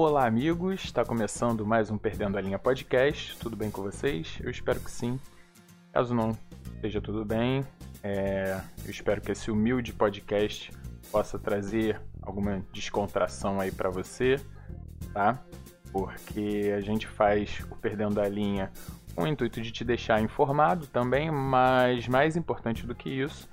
Olá, amigos! Está começando mais um Perdendo a Linha podcast. Tudo bem com vocês? Eu espero que sim. Caso não esteja tudo bem, é... eu espero que esse humilde podcast possa trazer alguma descontração aí para você, tá? Porque a gente faz o Perdendo a Linha com o intuito de te deixar informado também, mas mais importante do que isso,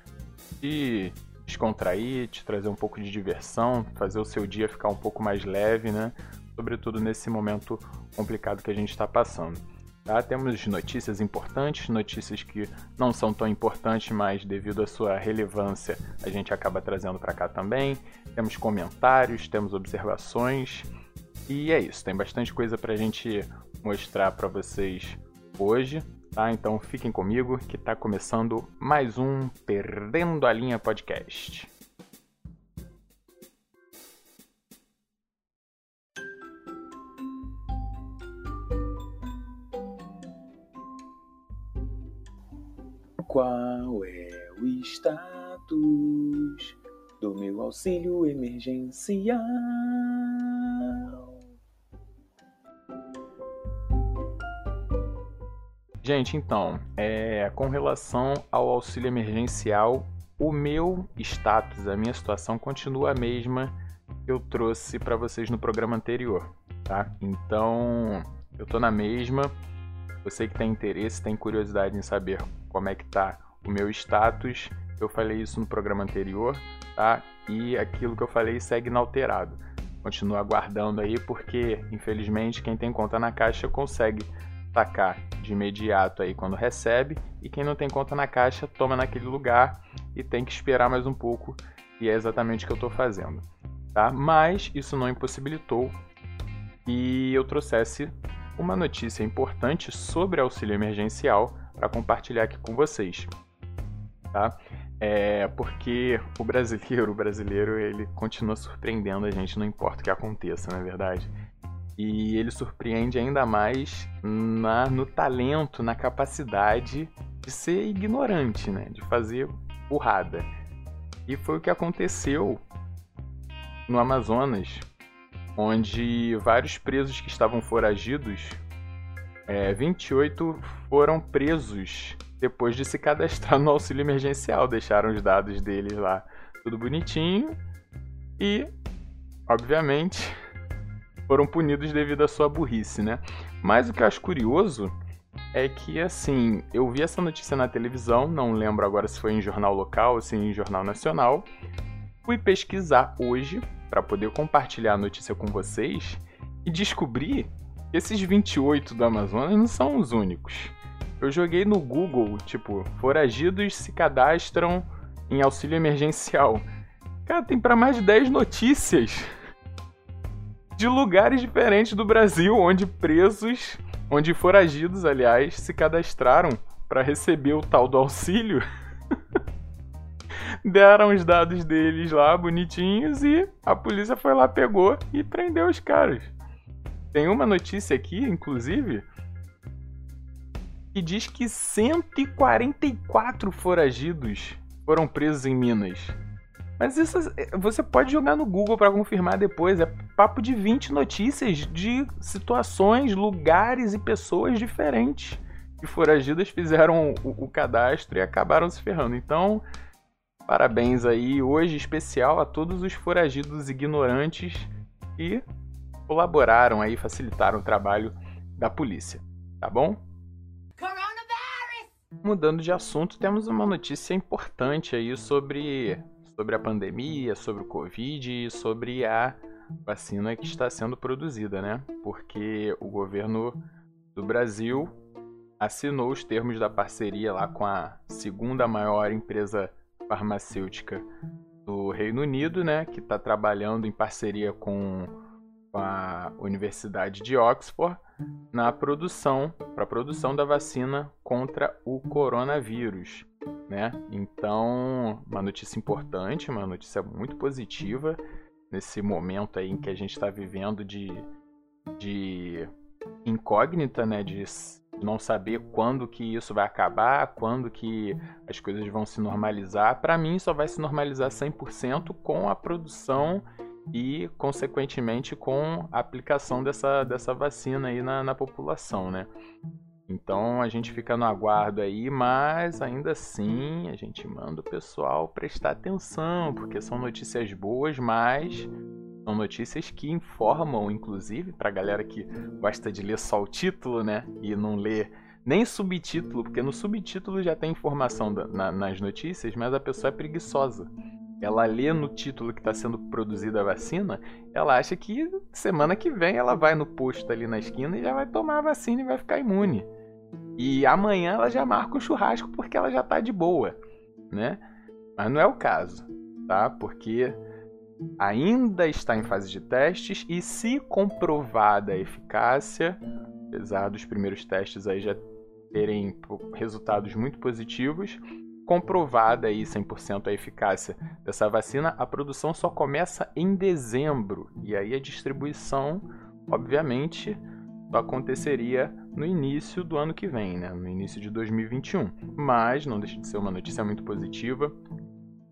de descontrair, te trazer um pouco de diversão, fazer o seu dia ficar um pouco mais leve, né? Sobretudo nesse momento complicado que a gente está passando. Tá? Temos notícias importantes, notícias que não são tão importantes, mas devido à sua relevância a gente acaba trazendo para cá também. Temos comentários, temos observações e é isso. Tem bastante coisa para a gente mostrar para vocês hoje. Tá? Então fiquem comigo que está começando mais um Perdendo a Linha Podcast. Qual é o status do meu auxílio emergencial? Gente, então, é, com relação ao auxílio emergencial, o meu status, a minha situação continua a mesma que eu trouxe para vocês no programa anterior, tá? Então, eu tô na mesma. Você que tem interesse, tem curiosidade em saber como é que tá o meu status, eu falei isso no programa anterior, tá? E aquilo que eu falei segue inalterado. Continua aguardando aí, porque infelizmente quem tem conta na caixa consegue sacar de imediato aí quando recebe, e quem não tem conta na caixa toma naquele lugar e tem que esperar mais um pouco, e é exatamente o que eu estou fazendo. Tá? Mas isso não impossibilitou que eu trouxesse uma notícia importante sobre auxílio emergencial para compartilhar aqui com vocês. Tá? É porque o brasileiro, o brasileiro, ele continua surpreendendo a gente, não importa o que aconteça, na é verdade. E ele surpreende ainda mais na, no talento, na capacidade de ser ignorante, né? De fazer burrada. E foi o que aconteceu no Amazonas, onde vários presos que estavam foragidos, é, 28 foram presos depois de se cadastrar no auxílio emergencial. Deixaram os dados deles lá tudo bonitinho e, obviamente, foram punidos devido à sua burrice, né? Mas o que eu acho curioso é que, assim, eu vi essa notícia na televisão, não lembro agora se foi em jornal local ou se em jornal nacional. Fui pesquisar hoje para poder compartilhar a notícia com vocês e descobri esses 28 do Amazonas não são os únicos. Eu joguei no Google, tipo, foragidos se cadastram em auxílio emergencial. Cara, tem para mais de 10 notícias de lugares diferentes do Brasil, onde presos, onde foragidos, aliás, se cadastraram para receber o tal do auxílio. Deram os dados deles lá bonitinhos e a polícia foi lá, pegou e prendeu os caras. Tem uma notícia aqui, inclusive, que diz que 144 foragidos foram presos em Minas. Mas isso você pode jogar no Google para confirmar depois. É papo de 20 notícias de situações, lugares e pessoas diferentes que foragidas fizeram o, o cadastro e acabaram se ferrando. Então, parabéns aí hoje especial a todos os foragidos ignorantes que colaboraram aí, facilitaram o trabalho da polícia, tá bom? Mudando de assunto, temos uma notícia importante aí sobre sobre a pandemia, sobre o Covid e sobre a vacina que está sendo produzida, né? Porque o governo do Brasil assinou os termos da parceria lá com a segunda maior empresa farmacêutica do Reino Unido, né? Que está trabalhando em parceria com a Universidade de Oxford na produção, para a produção da vacina contra o coronavírus né? Então, uma notícia importante, uma notícia muito positiva nesse momento aí em que a gente está vivendo de, de incógnita, né? De não saber quando que isso vai acabar, quando que as coisas vão se normalizar. Para mim, só vai se normalizar 100% com a produção e, consequentemente, com a aplicação dessa, dessa vacina aí na, na população, né? Então a gente fica no aguardo aí, mas ainda assim a gente manda o pessoal prestar atenção, porque são notícias boas, mas são notícias que informam, inclusive, para a galera que gosta de ler só o título, né? E não lê nem subtítulo, porque no subtítulo já tem informação da, na, nas notícias, mas a pessoa é preguiçosa. Ela lê no título que está sendo produzida a vacina, ela acha que semana que vem ela vai no posto ali na esquina e já vai tomar a vacina e vai ficar imune. E amanhã ela já marca o churrasco porque ela já está de boa, né? Mas não é o caso, tá? Porque ainda está em fase de testes e se comprovada a eficácia, apesar dos primeiros testes aí já terem resultados muito positivos, comprovada aí 100% a eficácia dessa vacina, a produção só começa em dezembro e aí a distribuição, obviamente, só aconteceria no início do ano que vem, né? no início de 2021. Mas não deixa de ser uma notícia muito positiva.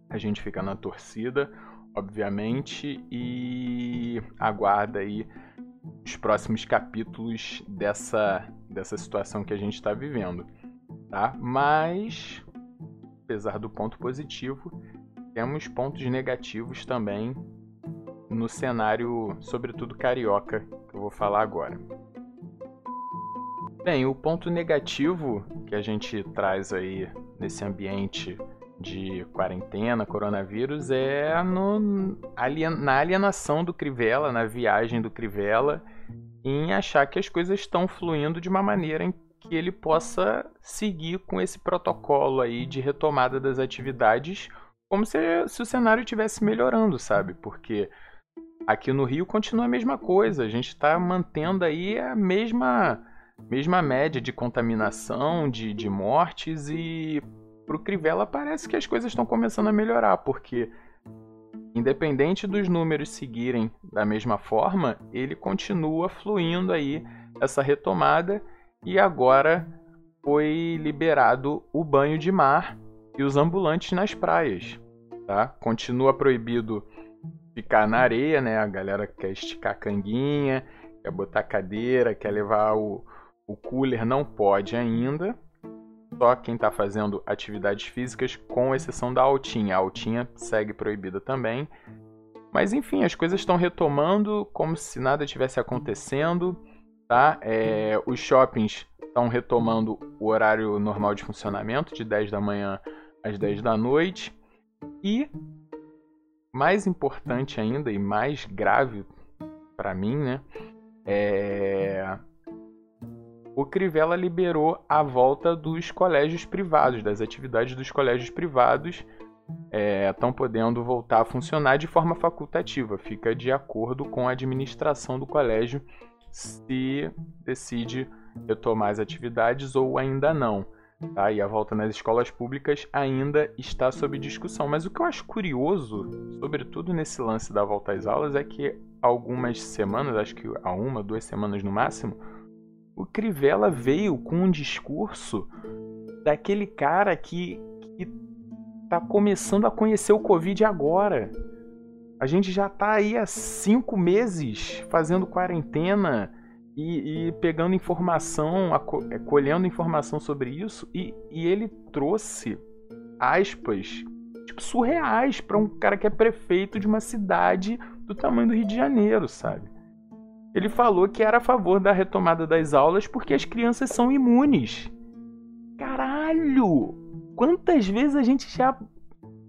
A gente fica na torcida obviamente, e aguarda aí os próximos capítulos dessa, dessa situação que a gente está vivendo, tá? Mas, apesar do ponto positivo, temos pontos negativos também no cenário, sobretudo carioca, que eu vou falar agora. Bem, o ponto negativo que a gente traz aí nesse ambiente de quarentena, coronavírus, é no, alien, na alienação do Crivella, na viagem do Crivella, em achar que as coisas estão fluindo de uma maneira que ele possa seguir com esse protocolo aí de retomada das atividades, como se, se o cenário estivesse melhorando, sabe? Porque aqui no Rio continua a mesma coisa, a gente está mantendo aí a mesma mesma média de contaminação, de, de mortes e pro Crivella parece que as coisas estão começando a melhorar, porque independente dos números seguirem da mesma forma, ele continua fluindo aí essa retomada e agora foi liberado o banho de mar e os ambulantes nas praias, tá? Continua proibido ficar na areia, né? A galera quer esticar canguinha, quer botar cadeira, quer levar o, o cooler, não pode ainda, só quem está fazendo atividades físicas, com exceção da altinha. A altinha segue proibida também. Mas enfim, as coisas estão retomando como se nada tivesse acontecendo. Tá? É, os shoppings estão retomando o horário normal de funcionamento, de 10 da manhã às 10 da noite. E, mais importante ainda e mais grave para mim, né? É, o Crivella liberou a volta dos colégios privados, das atividades dos colégios privados estão é, podendo voltar a funcionar de forma facultativa, fica de acordo com a administração do colégio se decide retomar as atividades ou ainda não. Tá? E a volta nas escolas públicas ainda está sob discussão. Mas o que eu acho curioso, sobretudo nesse lance da volta às aulas, é que algumas semanas, acho que há uma, duas semanas no máximo, o Crivella veio com um discurso daquele cara que, que tá começando a conhecer o Covid agora. A gente já tá aí há cinco meses fazendo quarentena e, e pegando informação, é, colhendo informação sobre isso, e, e ele trouxe aspas tipo, surreais para um cara que é prefeito de uma cidade do tamanho do Rio de Janeiro, sabe? Ele falou que era a favor da retomada das aulas porque as crianças são imunes. Caralho! Quantas vezes a gente já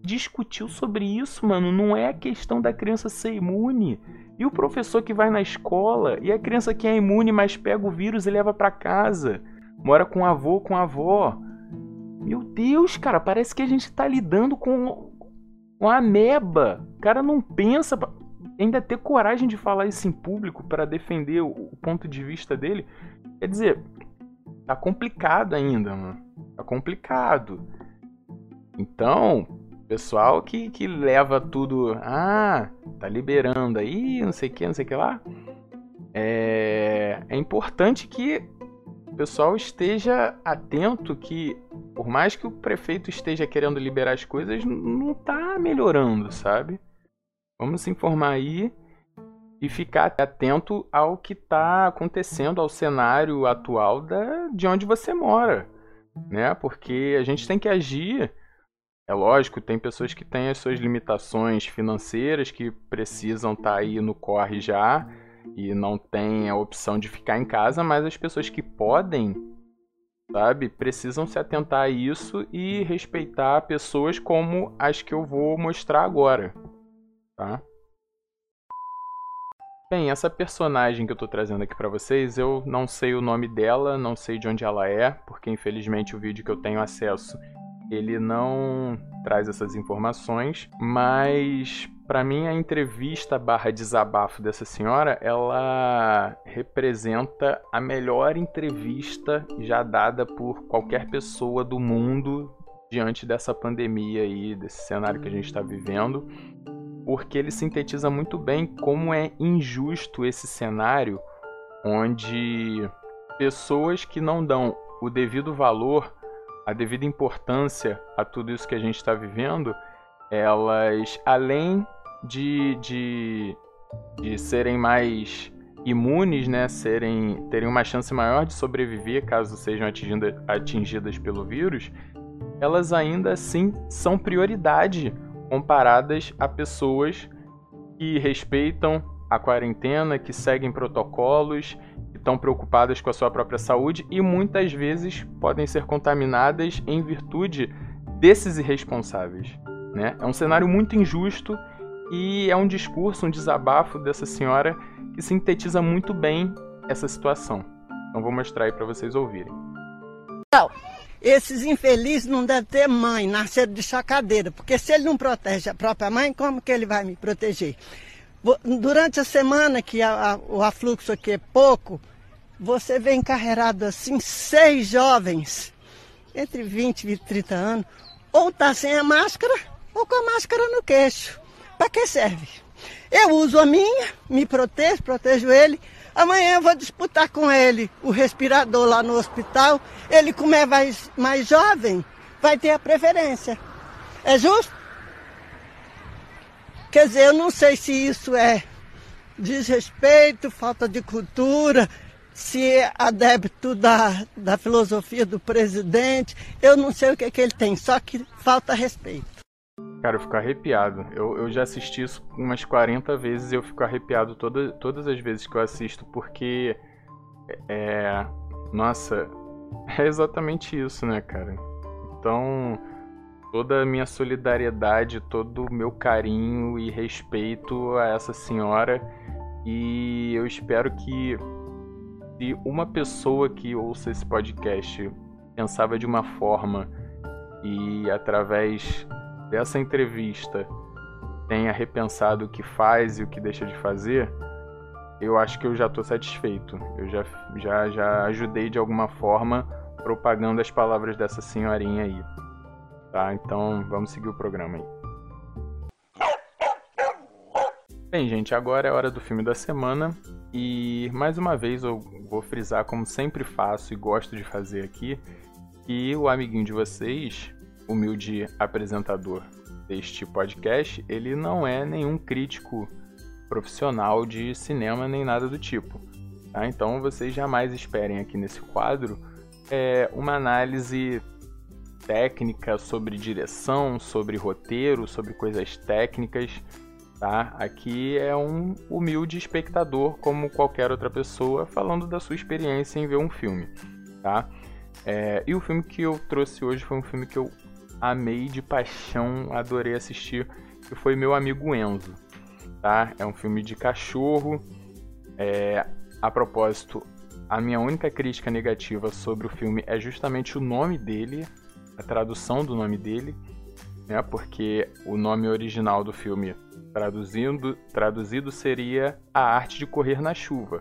discutiu sobre isso, mano? Não é a questão da criança ser imune. E o professor que vai na escola e a criança que é imune, mas pega o vírus e leva para casa. Mora com o avô, com a avó. Meu Deus, cara, parece que a gente tá lidando com, com a ameba. O cara não pensa ainda ter coragem de falar isso em público para defender o, ponto de vista dele, quer dizer, tá complicado ainda, mano. Tá complicado. Então, pessoal que, que leva tudo, ah, tá liberando aí, não sei o que, não sei o que lá. É, é importante que o pessoal esteja atento que, por mais que o prefeito esteja querendo liberar as coisas, não tá melhorando, sabe? Vamos se informar aí e ficar atento ao que está acontecendo, ao cenário atual da, de onde você mora, né? Porque a gente tem que agir. É lógico, tem pessoas que têm as suas limitações financeiras, que precisam estar tá aí no corre já e não tem a opção de ficar em casa, mas as pessoas que podem, sabe, precisam se atentar a isso e respeitar pessoas como as que eu vou mostrar agora, tá? Bem, essa personagem que eu tô trazendo aqui para vocês, eu não sei o nome dela, não sei de onde ela é, porque infelizmente o vídeo que eu tenho acesso, ele não traz essas informações, mas para mim a entrevista barra desabafo dessa senhora, ela representa a melhor entrevista já dada por qualquer pessoa do mundo diante dessa pandemia aí, desse cenário que a gente está vivendo porque ele sintetiza muito bem como é injusto esse cenário onde pessoas que não dão o devido valor, a devida importância a tudo isso que a gente está vivendo, elas, além de, de, de serem mais imunes, né, serem, terem uma chance maior de sobreviver caso sejam atingidas, atingidas pelo vírus, elas ainda assim são prioridade comparadas a pessoas que respeitam a quarentena, que seguem protocolos, estão preocupadas com a sua própria saúde e muitas vezes podem ser contaminadas em virtude desses irresponsáveis. Né? É um cenário muito injusto e é um discurso, um desabafo dessa senhora que sintetiza muito bem essa situação. Então vou mostrar aí para vocês ouvirem. Esses infelizes não devem ter mãe, nasceram de chacadeira, porque se ele não protege a própria mãe, como que ele vai me proteger? Durante a semana que a, a, o afluxo aqui é pouco, você vê encarregado assim seis jovens, entre 20 e 30 anos, ou tá sem a máscara, ou com a máscara no queixo. Para que serve? Eu uso a minha, me protejo, protejo ele, Amanhã eu vou disputar com ele o respirador lá no hospital. Ele, como é mais, mais jovem, vai ter a preferência. É justo? Quer dizer, eu não sei se isso é desrespeito, falta de cultura, se é adepto da, da filosofia do presidente. Eu não sei o que, é que ele tem, só que falta respeito. Cara, eu fico arrepiado. Eu, eu já assisti isso umas 40 vezes e eu fico arrepiado toda, todas as vezes que eu assisto, porque. É. Nossa, é exatamente isso, né, cara? Então, toda a minha solidariedade, todo o meu carinho e respeito a essa senhora. E eu espero que se uma pessoa que ouça esse podcast pensava de uma forma e através dessa entrevista tenha repensado o que faz e o que deixa de fazer, eu acho que eu já estou satisfeito. Eu já, já, já ajudei de alguma forma propagando as palavras dessa senhorinha aí. Tá? Então vamos seguir o programa aí. Bem, gente, agora é hora do filme da semana e mais uma vez eu vou frisar, como sempre faço e gosto de fazer aqui, que o amiguinho de vocês humilde apresentador deste podcast, ele não é nenhum crítico profissional de cinema nem nada do tipo. Tá? Então vocês jamais esperem aqui nesse quadro é, uma análise técnica sobre direção, sobre roteiro, sobre coisas técnicas. Tá? Aqui é um humilde espectador, como qualquer outra pessoa, falando da sua experiência em ver um filme. Tá? É, e o filme que eu trouxe hoje foi um filme que eu amei de paixão, adorei assistir, que foi Meu Amigo Enzo. Tá? É um filme de cachorro. É, a propósito, a minha única crítica negativa sobre o filme é justamente o nome dele, a tradução do nome dele, né? Porque o nome original do filme, traduzindo, traduzido seria A Arte de Correr na Chuva.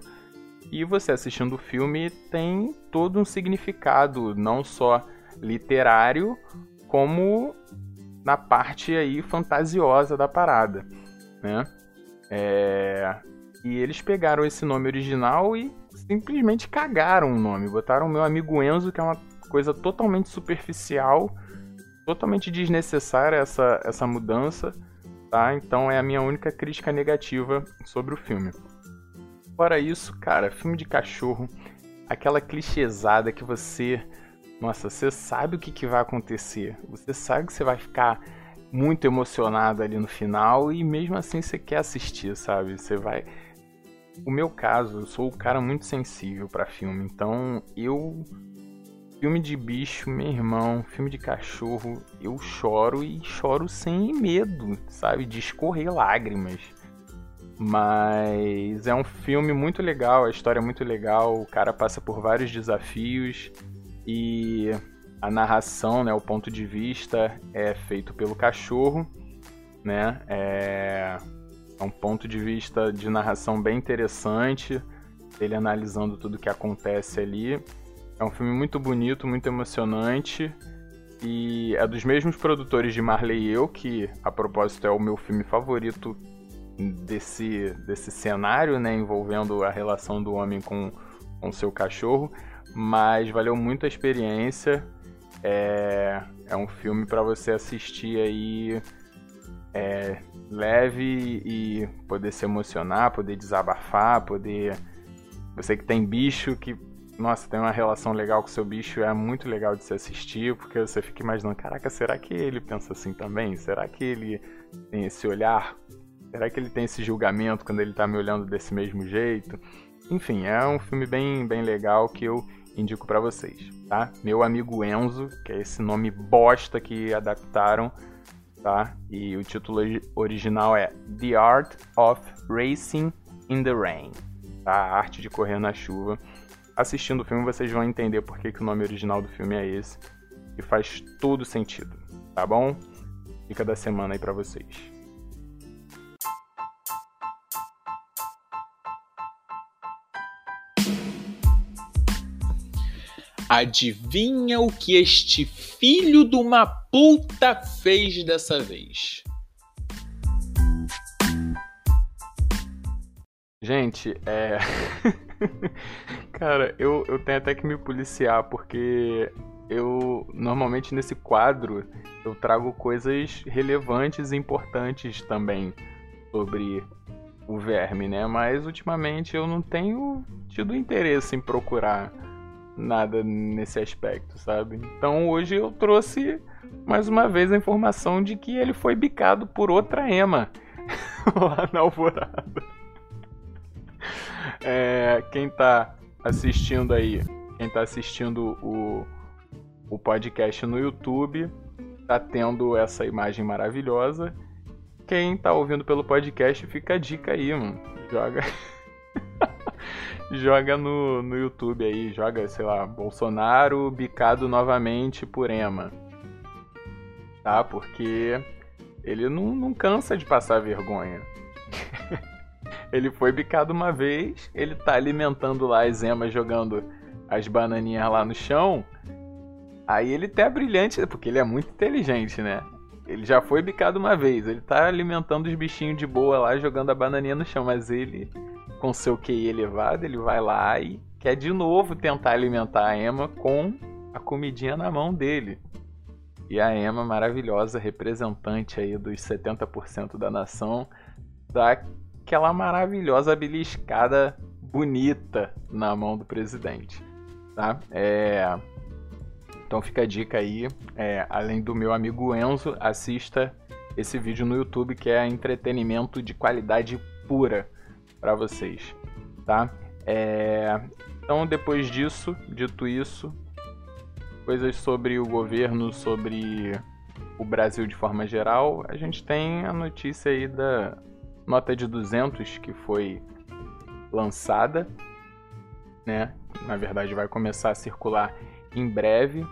E você assistindo o filme tem todo um significado, não só literário, como na parte aí fantasiosa da parada, né? É... E eles pegaram esse nome original e simplesmente cagaram o nome, botaram meu amigo Enzo, que é uma coisa totalmente superficial, totalmente desnecessária essa, essa mudança, tá? Então é a minha única crítica negativa sobre o filme. Fora isso, cara, filme de cachorro, aquela clichêsada que você. Nossa, você sabe o que, que vai acontecer. Você sabe que você vai ficar muito emocionado ali no final e mesmo assim você quer assistir, sabe? Você vai. O meu caso, eu sou um cara muito sensível para filme, então eu. Filme de bicho, meu irmão, filme de cachorro, eu choro e choro sem medo, sabe? De escorrer lágrimas. Mas é um filme muito legal, a história é muito legal, o cara passa por vários desafios e a narração, né, o ponto de vista é feito pelo cachorro, né? É, é um ponto de vista de narração bem interessante, ele analisando tudo que acontece ali. É um filme muito bonito, muito emocionante e é dos mesmos produtores de Marley e Eu, que a propósito é o meu filme favorito desse, desse cenário, né, envolvendo a relação do homem com o seu cachorro, mas valeu muito a experiência. É, é um filme para você assistir aí é, leve e poder se emocionar, poder desabafar, poder. Você que tem bicho, que nossa, tem uma relação legal com seu bicho, é muito legal de se assistir, porque você fica imaginando, caraca, será que ele pensa assim também? Será que ele tem esse olhar Será que ele tem esse julgamento quando ele tá me olhando desse mesmo jeito? Enfim, é um filme bem, bem legal que eu indico para vocês, tá? Meu amigo Enzo, que é esse nome bosta que adaptaram, tá? E o título original é The Art of Racing in the Rain, tá? A arte de correr na chuva. Assistindo o filme vocês vão entender por que, que o nome original do filme é esse e faz todo sentido, tá bom? Fica da semana aí para vocês. Adivinha o que este filho de uma puta fez dessa vez? Gente, é. Cara, eu, eu tenho até que me policiar porque eu normalmente nesse quadro eu trago coisas relevantes e importantes também sobre o verme, né? Mas ultimamente eu não tenho tido interesse em procurar nada nesse aspecto, sabe? Então hoje eu trouxe mais uma vez a informação de que ele foi bicado por outra Ema lá na Alvorada. É, quem tá assistindo aí, quem tá assistindo o, o podcast no YouTube, tá tendo essa imagem maravilhosa. Quem tá ouvindo pelo podcast, fica a dica aí, mano. Joga. joga no, no YouTube aí, joga, sei lá, Bolsonaro bicado novamente por Ema. Tá? Porque ele não, não cansa de passar vergonha. ele foi bicado uma vez, ele tá alimentando lá as emas jogando as bananinhas lá no chão. Aí ele tá brilhante, porque ele é muito inteligente, né? Ele já foi bicado uma vez, ele tá alimentando os bichinhos de boa lá, jogando a bananinha no chão, mas ele com seu QI elevado, ele vai lá e quer de novo tentar alimentar a Emma com a comidinha na mão dele. E a Emma, maravilhosa, representante aí dos 70% da nação, dá aquela maravilhosa beliscada bonita na mão do presidente. Tá? É... Então fica a dica aí. É, além do meu amigo Enzo, assista esse vídeo no YouTube que é entretenimento de qualidade pura para vocês, tá? É... Então, depois disso, dito isso, coisas sobre o governo, sobre o Brasil de forma geral, a gente tem a notícia aí da nota de 200 que foi lançada, né? Na verdade, vai começar a circular em breve.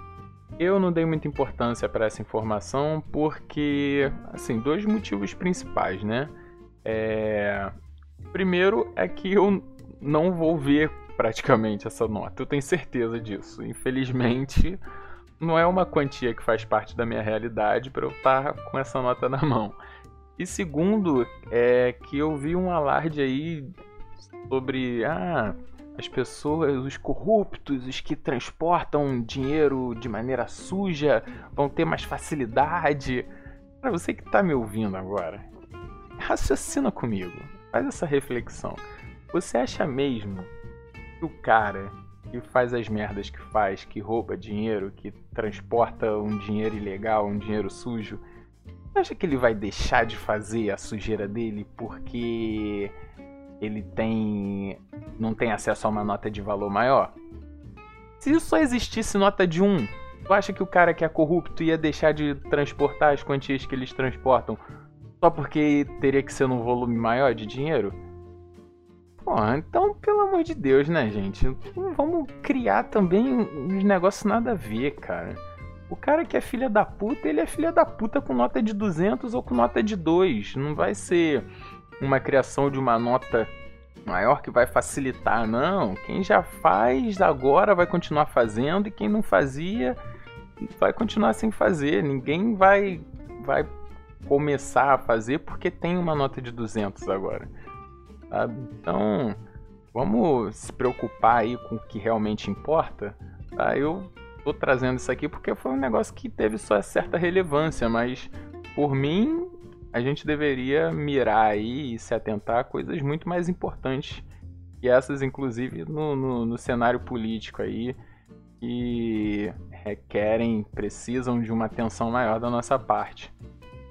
Eu não dei muita importância para essa informação porque, assim, dois motivos principais, né? É... Primeiro é que eu não vou ver praticamente essa nota, eu tenho certeza disso. Infelizmente, não é uma quantia que faz parte da minha realidade para eu estar com essa nota na mão. E segundo, é que eu vi um alarde aí sobre ah, as pessoas, os corruptos, os que transportam dinheiro de maneira suja, vão ter mais facilidade. Para você que está me ouvindo agora, raciocina comigo, faz essa reflexão. Você acha mesmo que o cara que faz as merdas que faz, que rouba dinheiro, que transporta um dinheiro ilegal, um dinheiro sujo, acha que ele vai deixar de fazer a sujeira dele porque ele tem não tem acesso a uma nota de valor maior? Se só existisse nota de 1, tu acha que o cara que é corrupto ia deixar de transportar as quantias que eles transportam só porque teria que ser num volume maior de dinheiro? Pô, então, pelo amor de Deus, né, gente? Vamos criar também uns negócios nada a ver, cara. O cara que é filha da puta, ele é filha da puta com nota de 200 ou com nota de 2. Não vai ser uma criação de uma nota maior que vai facilitar, não. Quem já faz agora vai continuar fazendo e quem não fazia vai continuar sem fazer. Ninguém vai vai começar a fazer porque tem uma nota de 200 agora. Então, vamos se preocupar aí com o que realmente importa. Tá? Eu tô trazendo isso aqui porque foi um negócio que teve só certa relevância, mas por mim a gente deveria mirar aí e se atentar a coisas muito mais importantes e essas inclusive no, no, no cenário político aí que requerem, precisam de uma atenção maior da nossa parte,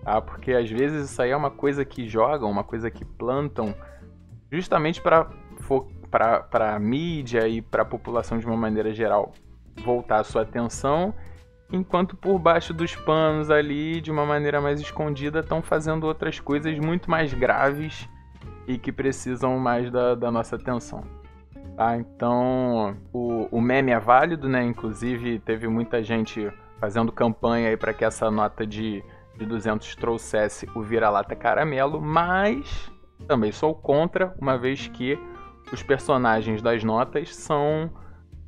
tá? Porque às vezes isso aí é uma coisa que jogam, uma coisa que plantam justamente para para a mídia e para a população de uma maneira geral voltar a sua atenção, enquanto por baixo dos panos ali, de uma maneira mais escondida, estão fazendo outras coisas muito mais graves e que precisam mais da, da nossa atenção. Tá? Então, o, o meme é válido, né? Inclusive, teve muita gente fazendo campanha para que essa nota de, de 200 trouxesse o vira-lata caramelo, mas também sou contra, uma vez que os personagens das notas são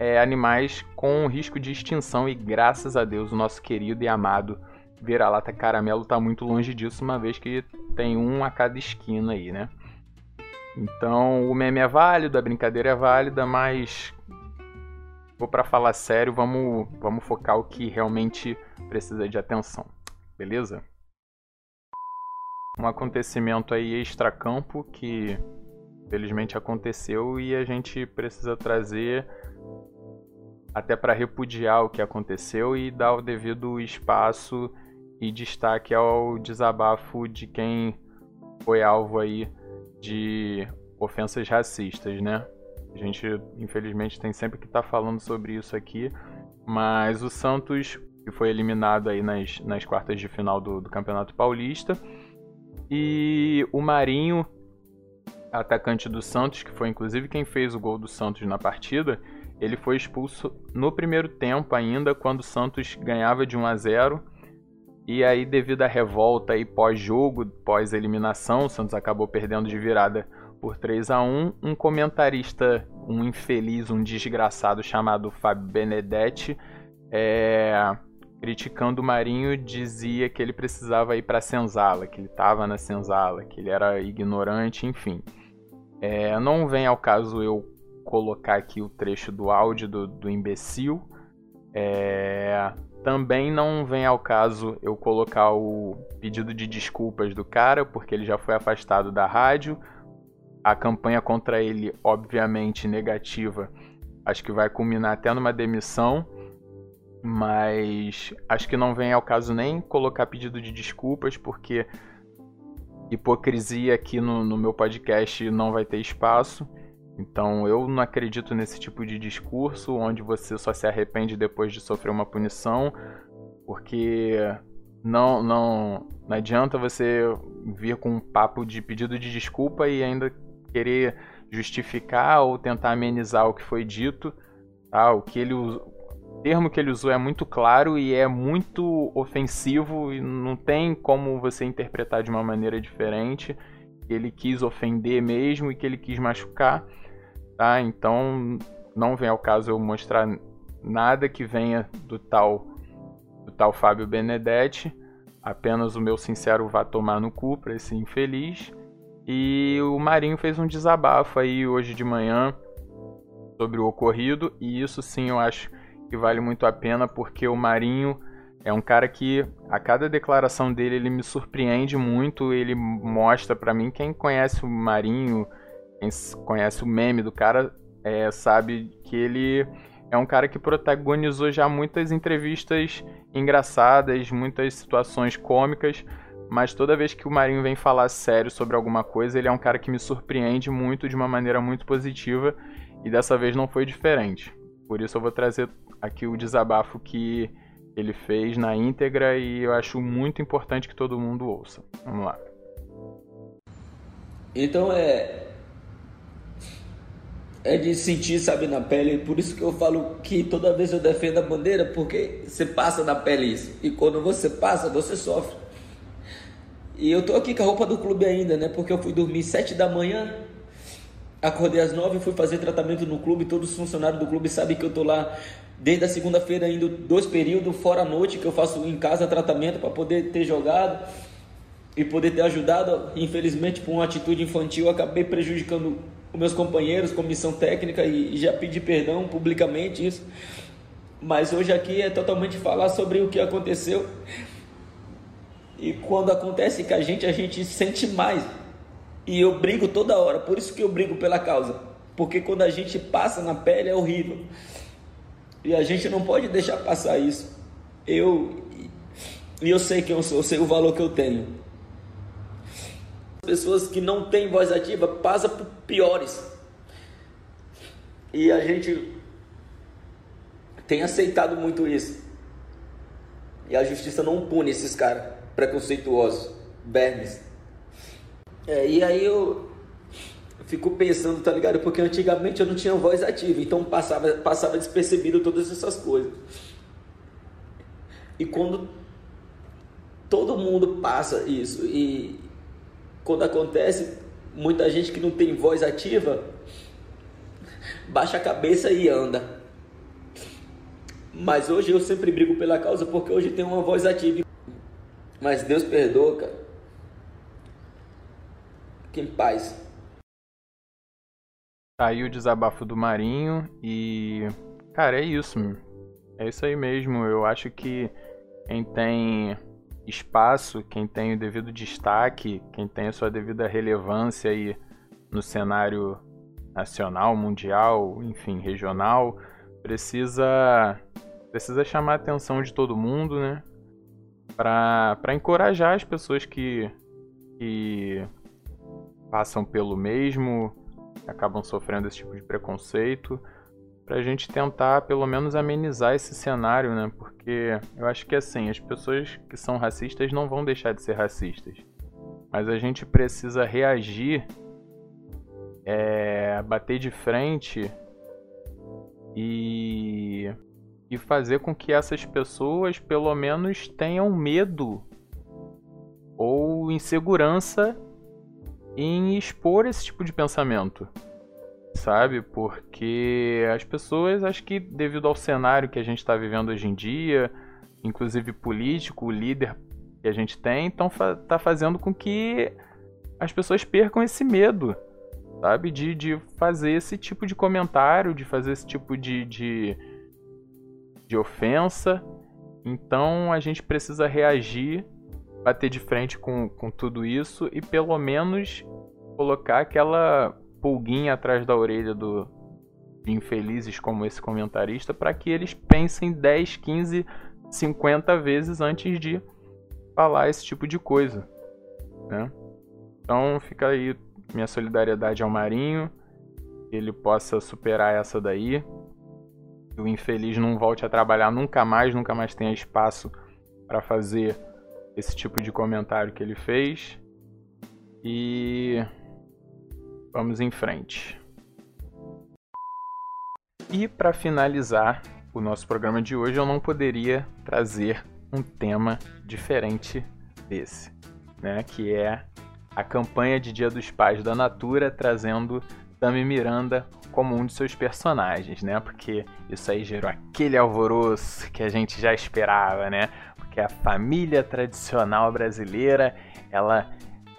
é, animais com risco de extinção e graças a Deus o nosso querido e amado vira-lata caramelo está muito longe disso, uma vez que tem um a cada esquina aí, né? Então o meme é válido, a brincadeira é válida, mas vou para falar sério, vamos, vamos focar o que realmente precisa de atenção, beleza? um acontecimento aí extracampo que felizmente aconteceu e a gente precisa trazer até para repudiar o que aconteceu e dar o devido espaço e destaque ao desabafo de quem foi alvo aí de ofensas racistas, né? A gente, infelizmente, tem sempre que estar tá falando sobre isso aqui, mas o Santos, que foi eliminado aí nas, nas quartas de final do, do Campeonato Paulista, e o Marinho, atacante do Santos, que foi inclusive quem fez o gol do Santos na partida, ele foi expulso no primeiro tempo ainda, quando o Santos ganhava de 1 a 0. E aí, devido à revolta e pós-jogo, pós-eliminação, o Santos acabou perdendo de virada por 3 a 1 Um comentarista, um infeliz, um desgraçado chamado Fábio Benedetti, é, criticando o Marinho, dizia que ele precisava ir para a senzala, que ele estava na senzala, que ele era ignorante, enfim. É, não vem ao caso eu colocar aqui o trecho do áudio do, do imbecil. É, também não vem ao caso eu colocar o pedido de desculpas do cara, porque ele já foi afastado da rádio. A campanha contra ele, obviamente, negativa, acho que vai culminar até numa demissão. Mas acho que não vem ao caso nem colocar pedido de desculpas, porque hipocrisia aqui no, no meu podcast não vai ter espaço. Então eu não acredito nesse tipo de discurso onde você só se arrepende depois de sofrer uma punição, porque não, não, não adianta você vir com um papo de pedido de desculpa e ainda querer justificar ou tentar amenizar o que foi dito, tá? O que ele termo que ele usou é muito claro e é muito ofensivo e não tem como você interpretar de uma maneira diferente. Ele quis ofender mesmo e que ele quis machucar, tá? Então não vem ao caso eu mostrar nada que venha do tal do tal Fábio Benedetti, apenas o meu sincero vá tomar no cu para esse infeliz. E o Marinho fez um desabafo aí hoje de manhã sobre o ocorrido e isso sim eu acho que vale muito a pena porque o Marinho É um cara que a cada declaração dele ele me surpreende muito, ele mostra para mim quem conhece o Marinho, quem conhece o meme do cara, é, sabe que ele é um cara que protagonizou já muitas entrevistas engraçadas, muitas situações cômicas, mas toda vez que o Marinho vem falar sério sobre alguma coisa, ele é um cara que me surpreende muito de uma maneira muito positiva e dessa vez não foi diferente. Por isso eu vou trazer aqui o desabafo que ele fez na íntegra e eu acho muito importante que todo mundo ouça. Vamos lá. Então é é de sentir, sabe, na pele. Por isso que eu falo que toda vez eu defendo a bandeira, porque você passa na pele isso. E quando você passa, você sofre. E eu tô aqui com a roupa do clube ainda, né? Porque eu fui dormir sete da manhã, acordei às nove, fui fazer tratamento no clube. Todos os funcionários do clube sabem que eu tô lá desde a segunda-feira indo dois períodos, fora a noite, que eu faço em casa tratamento para poder ter jogado e poder ter ajudado. Infelizmente, por uma atitude infantil, acabei prejudicando os meus companheiros, comissão técnica, e já pedi perdão publicamente isso. Mas hoje aqui é totalmente falar sobre o que aconteceu. E quando acontece com a gente, a gente sente mais. E eu brigo toda hora, por isso que eu brigo pela causa. Porque quando a gente passa na pele é horrível. E a gente não pode deixar passar isso. Eu e eu sei quem eu sou, eu sei o valor que eu tenho. Pessoas que não têm voz ativa passam por piores. E a gente tem aceitado muito isso. E a justiça não pune esses caras preconceituosos, vermes. É, e aí eu fico pensando, tá ligado? Porque antigamente eu não tinha voz ativa, então passava, passava despercebido todas essas coisas. E quando todo mundo passa isso, e quando acontece, muita gente que não tem voz ativa baixa a cabeça e anda. Mas hoje eu sempre brigo pela causa porque hoje tem uma voz ativa. Mas Deus perdoa, cara. Que em paz. Tá aí o desabafo do Marinho e. Cara, é isso. É isso aí mesmo. Eu acho que quem tem espaço, quem tem o devido destaque, quem tem a sua devida relevância aí no cenário nacional, mundial, enfim, regional, precisa precisa chamar a atenção de todo mundo, né? Para encorajar as pessoas que, que passam pelo mesmo, acabam sofrendo esse tipo de preconceito, para a gente tentar pelo menos amenizar esse cenário, né? Porque eu acho que assim, as pessoas que são racistas não vão deixar de ser racistas, mas a gente precisa reagir, é, bater de frente e, e fazer com que essas pessoas pelo menos tenham medo ou insegurança em expor esse tipo de pensamento, sabe? Porque as pessoas, acho que devido ao cenário que a gente está vivendo hoje em dia, inclusive político, o líder que a gente tem, então tá fazendo com que as pessoas percam esse medo, sabe? De, de fazer esse tipo de comentário, de fazer esse tipo de, de, de ofensa. Então a gente precisa reagir bater de frente com, com tudo isso e pelo menos colocar aquela pulguinha atrás da orelha do, de infelizes como esse comentarista para que eles pensem 10, 15, 50 vezes antes de falar esse tipo de coisa. Né? Então fica aí minha solidariedade ao Marinho, que ele possa superar essa daí, que o infeliz não volte a trabalhar nunca mais, nunca mais tenha espaço para fazer esse tipo de comentário que ele fez. E vamos em frente. E para finalizar o nosso programa de hoje, eu não poderia trazer um tema diferente desse, né? Que é a campanha de Dia dos Pais da Natura trazendo Tami Miranda como um de seus personagens, né? Porque isso aí gerou aquele alvoroço que a gente já esperava, né? que a família tradicional brasileira, ela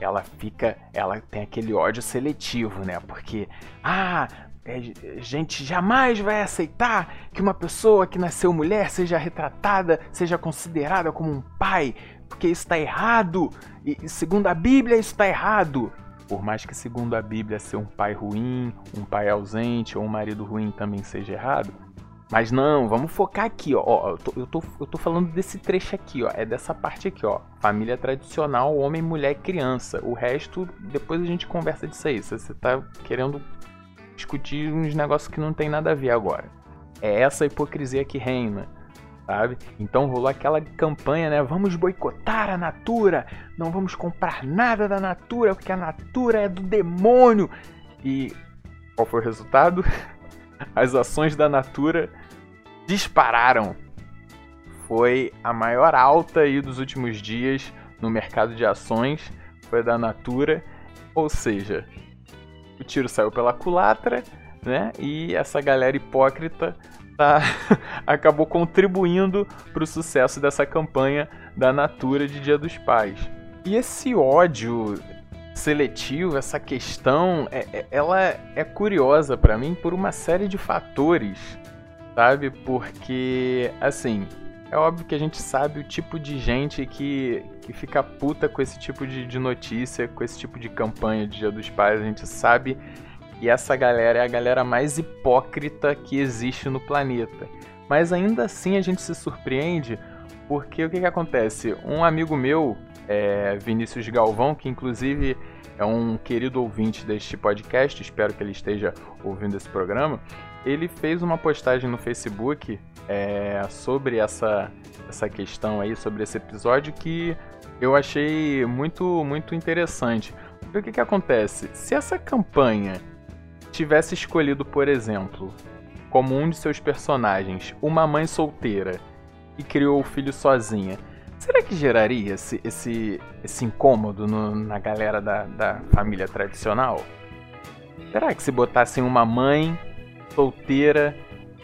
ela fica, ela tem aquele ódio seletivo, né? Porque ah, é, a gente jamais vai aceitar que uma pessoa que nasceu mulher seja retratada, seja considerada como um pai, porque isso está errado. E segundo a Bíblia, isso está errado. Por mais que, segundo a Bíblia, ser um pai ruim, um pai ausente ou um marido ruim também seja errado. Mas não, vamos focar aqui, ó. ó eu, tô, eu, tô, eu tô falando desse trecho aqui, ó. É dessa parte aqui, ó. Família tradicional, homem, mulher, criança. O resto, depois a gente conversa disso aí. Se você tá querendo discutir uns negócios que não tem nada a ver agora. É essa hipocrisia que reina, sabe? Então rolou aquela campanha, né? Vamos boicotar a Natura, não vamos comprar nada da Natura, porque a Natura é do demônio. E qual foi o resultado? As ações da Natura dispararam. Foi a maior alta aí dos últimos dias no mercado de ações, foi da Natura, ou seja, o tiro saiu pela culatra, né? E essa galera hipócrita tá, acabou contribuindo para o sucesso dessa campanha da Natura de Dia dos Pais. E esse ódio seletivo, essa questão, é, é, ela é curiosa para mim por uma série de fatores, sabe? Porque, assim, é óbvio que a gente sabe o tipo de gente que, que fica puta com esse tipo de, de notícia, com esse tipo de campanha de Dia dos Pais. A gente sabe que essa galera é a galera mais hipócrita que existe no planeta. Mas ainda assim a gente se surpreende porque o que, que acontece? Um amigo meu, é, Vinícius Galvão, que inclusive é um querido ouvinte deste podcast, espero que ele esteja ouvindo esse programa, ele fez uma postagem no Facebook é, sobre essa, essa questão aí, sobre esse episódio que eu achei muito, muito interessante. Porque o que, que acontece? Se essa campanha tivesse escolhido, por exemplo, como um de seus personagens, uma mãe solteira e criou o filho sozinha, será que geraria esse, esse, esse incômodo no, na galera da, da família tradicional? Será que se botassem uma mãe solteira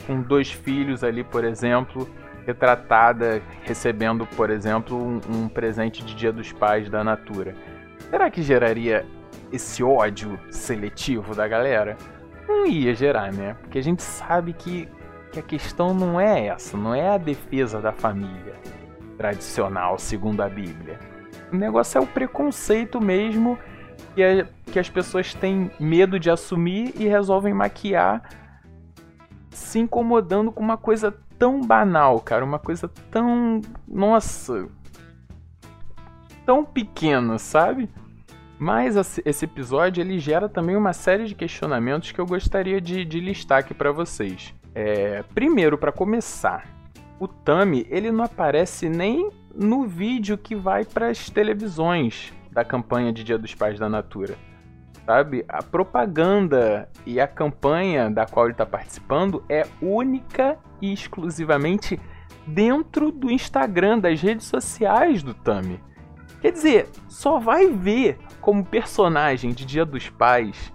com dois filhos ali, por exemplo, retratada recebendo, por exemplo, um, um, presente de Dia dos Pais da Natura. Será que geraria esse ódio seletivo da galera? Não ia gerar, né? Porque a gente sabe que, que a questão não é essa, não é a defesa da família tradicional, segundo a Bíblia. O negócio é o preconceito mesmo que, é, que as pessoas têm medo de assumir e resolvem maquiar se incomodando com uma coisa tão banal, cara, uma coisa tão. Nossa. tão pequena, sabe? Mas esse episódio ele gera também uma série de questionamentos que eu gostaria de, de listar aqui para vocês. É, primeiro, para começar, o Tami ele não aparece nem no vídeo que vai para as televisões da campanha de Dia dos Pais da Natura sabe? A propaganda e a campanha da qual ele está participando é única e exclusivamente dentro do Instagram, das redes sociais do Tami. Quer dizer, só vai ver como personagem de Dia dos Pais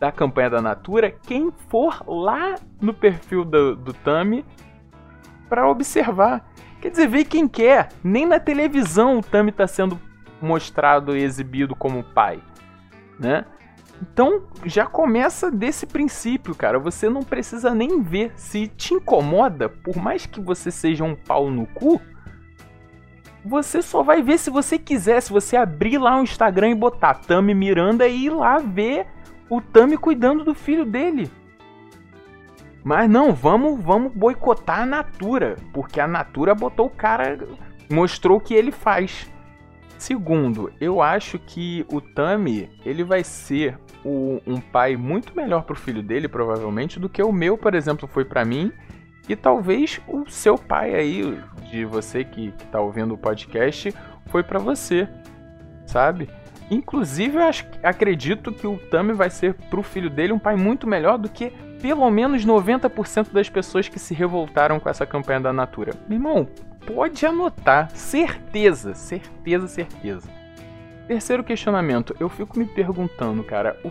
da campanha da Natura quem for lá no perfil do, do Tami para observar. Quer dizer, vê quem quer. Nem na televisão o Tami está sendo mostrado e exibido como pai né? Então já começa desse princípio, cara. Você não precisa nem ver se te incomoda, por mais que você seja um pau no cu. Você só vai ver se você quiser, se você abrir lá o Instagram e botar Tami Miranda e ir lá ver o Tami cuidando do filho dele. Mas não, vamos, vamos boicotar a Natura, porque a Natura botou o cara, mostrou o que ele faz. Segundo, eu acho que o Tami ele vai ser o, um pai muito melhor pro filho dele, provavelmente, do que o meu, por exemplo, foi para mim. E talvez o seu pai aí, de você que, que tá ouvindo o podcast, foi para você, sabe? Inclusive, eu acho, acredito que o Tami vai ser pro filho dele um pai muito melhor do que pelo menos 90% das pessoas que se revoltaram com essa campanha da Natura. Meu irmão, pode anotar. Certeza, certeza, certeza. Terceiro questionamento. Eu fico me perguntando, cara, o,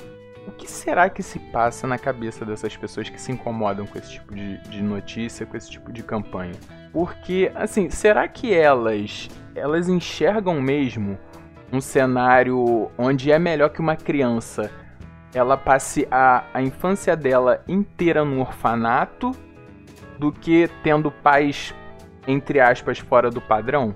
o que será que se passa na cabeça dessas pessoas que se incomodam com esse tipo de, de notícia, com esse tipo de campanha? Porque, assim, será que elas, elas enxergam mesmo um cenário onde é melhor que uma criança ela passe a, a infância dela inteira no orfanato do que tendo pais, entre aspas, fora do padrão?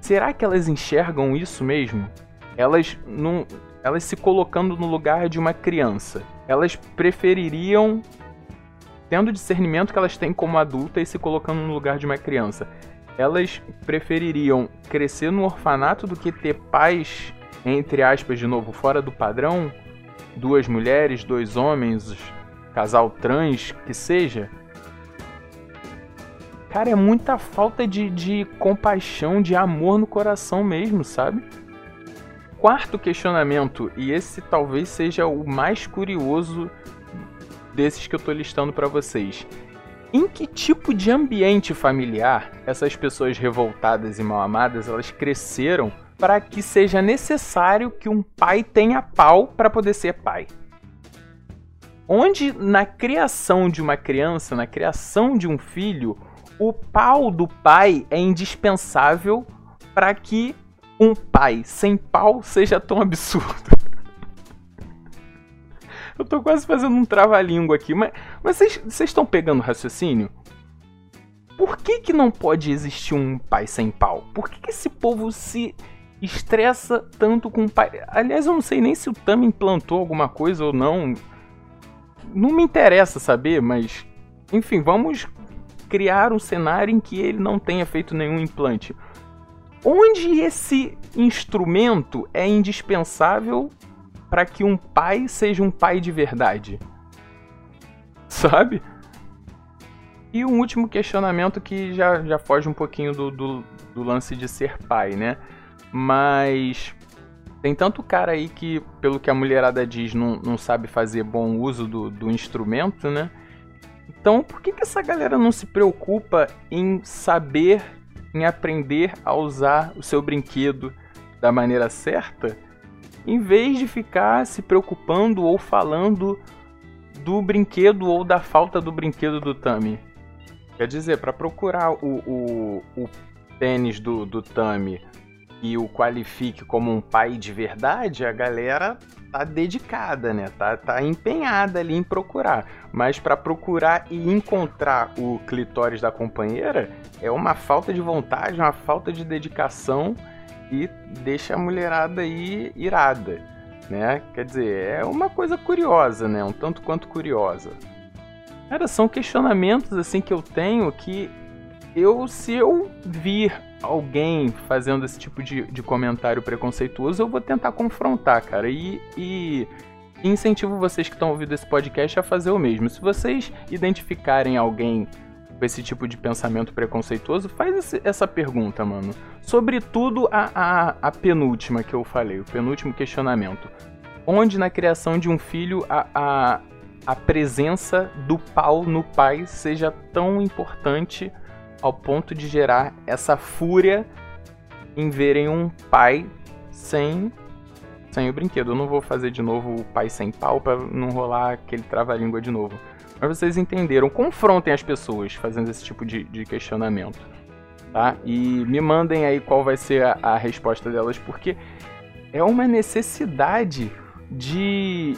Será que elas enxergam isso mesmo? Elas não, elas se colocando no lugar de uma criança. Elas prefeririam tendo discernimento que elas têm como adulta e se colocando no lugar de uma criança. Elas prefeririam crescer no orfanato do que ter pais, entre aspas, de novo, fora do padrão, duas mulheres, dois homens, casal trans, que seja. Cara, é muita falta de, de compaixão, de amor no coração mesmo, sabe? Quarto questionamento, e esse talvez seja o mais curioso desses que eu tô listando para vocês. Em que tipo de ambiente familiar essas pessoas revoltadas e mal amadas elas cresceram para que seja necessário que um pai tenha pau para poder ser pai? Onde na criação de uma criança, na criação de um filho, o pau do pai é indispensável para que um pai sem pau seja tão absurdo. Eu tô quase fazendo um trava-língua aqui, mas, vocês estão pegando raciocínio? Por que, que não pode existir um pai sem pau? Por que, que esse povo se estressa tanto com o pai? Aliás, eu não sei nem se o Tami implantou alguma coisa ou não. Não me interessa saber, mas. Enfim, vamos criar um cenário em que ele não tenha feito nenhum implante. Onde esse instrumento é indispensável para que um pai seja um pai de verdade? Sabe? E um último questionamento que já, já foge um pouquinho do, do, do lance de ser pai, né? Mas tem tanto cara aí que, pelo que a mulherada diz, não, não sabe fazer bom uso do, do instrumento, né? Então, por que, que essa galera não se preocupa em saber, em aprender a usar o seu brinquedo da maneira certa, em vez de ficar se preocupando ou falando do brinquedo ou da falta do brinquedo do Tami? Quer dizer, para procurar o, o, o tênis do, do Tami e o qualifique como um pai de verdade, a galera tá dedicada, né? Tá, tá empenhada ali em procurar. Mas para procurar e encontrar o clitóris da companheira é uma falta de vontade, uma falta de dedicação e deixa a mulherada aí irada, né? Quer dizer, é uma coisa curiosa, né? Um tanto quanto curiosa. Cara, são questionamentos assim que eu tenho que eu, se eu vir alguém fazendo esse tipo de, de comentário preconceituoso, eu vou tentar confrontar, cara. E, e incentivo vocês que estão ouvindo esse podcast a fazer o mesmo. Se vocês identificarem alguém com esse tipo de pensamento preconceituoso, faz esse, essa pergunta, mano. Sobretudo a, a, a penúltima que eu falei, o penúltimo questionamento. Onde na criação de um filho a, a, a presença do pau no pai seja tão importante ao ponto de gerar essa fúria em verem um pai sem sem o brinquedo. Eu não vou fazer de novo o pai sem pau para não rolar aquele trava-língua de novo. Mas vocês entenderam. Confrontem as pessoas fazendo esse tipo de, de questionamento. Tá? E me mandem aí qual vai ser a, a resposta delas, porque é uma necessidade de,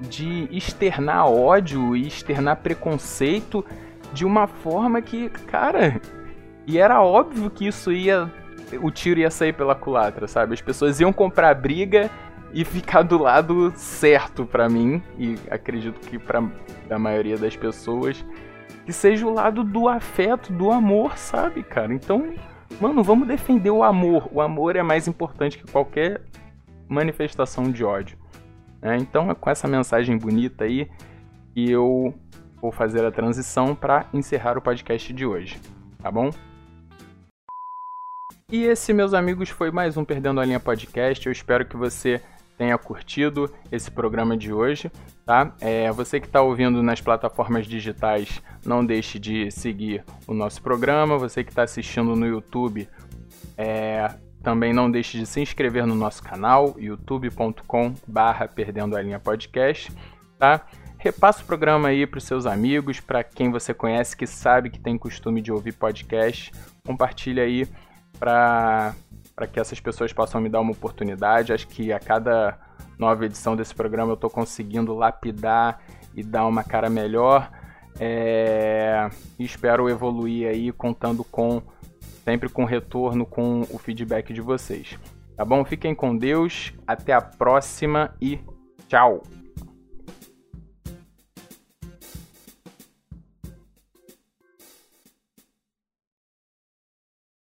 de externar ódio e externar preconceito de uma forma que, cara, e era óbvio que isso ia. O tiro ia sair pela culatra, sabe? As pessoas iam comprar briga e ficar do lado certo para mim, e acredito que para a maioria das pessoas, que seja o lado do afeto, do amor, sabe, cara? Então, mano, vamos defender o amor. O amor é mais importante que qualquer manifestação de ódio. Né? Então, é com essa mensagem bonita aí que eu vou fazer a transição para encerrar o podcast de hoje, tá bom? E esse, meus amigos, foi mais um Perdendo a Linha Podcast. Eu espero que você tenha curtido esse programa de hoje, tá? É, você que está ouvindo nas plataformas digitais, não deixe de seguir o nosso programa. Você que está assistindo no YouTube, é, também não deixe de se inscrever no nosso canal, youtube.com/barra Perdendo a Linha Podcast, tá? Repassa o programa aí para os seus amigos, para quem você conhece que sabe que tem costume de ouvir podcast. Compartilha aí para que essas pessoas possam me dar uma oportunidade. Acho que a cada nova edição desse programa eu estou conseguindo lapidar e dar uma cara melhor. É... Espero evoluir aí contando com sempre com retorno com o feedback de vocês. Tá bom? Fiquem com Deus, até a próxima e tchau!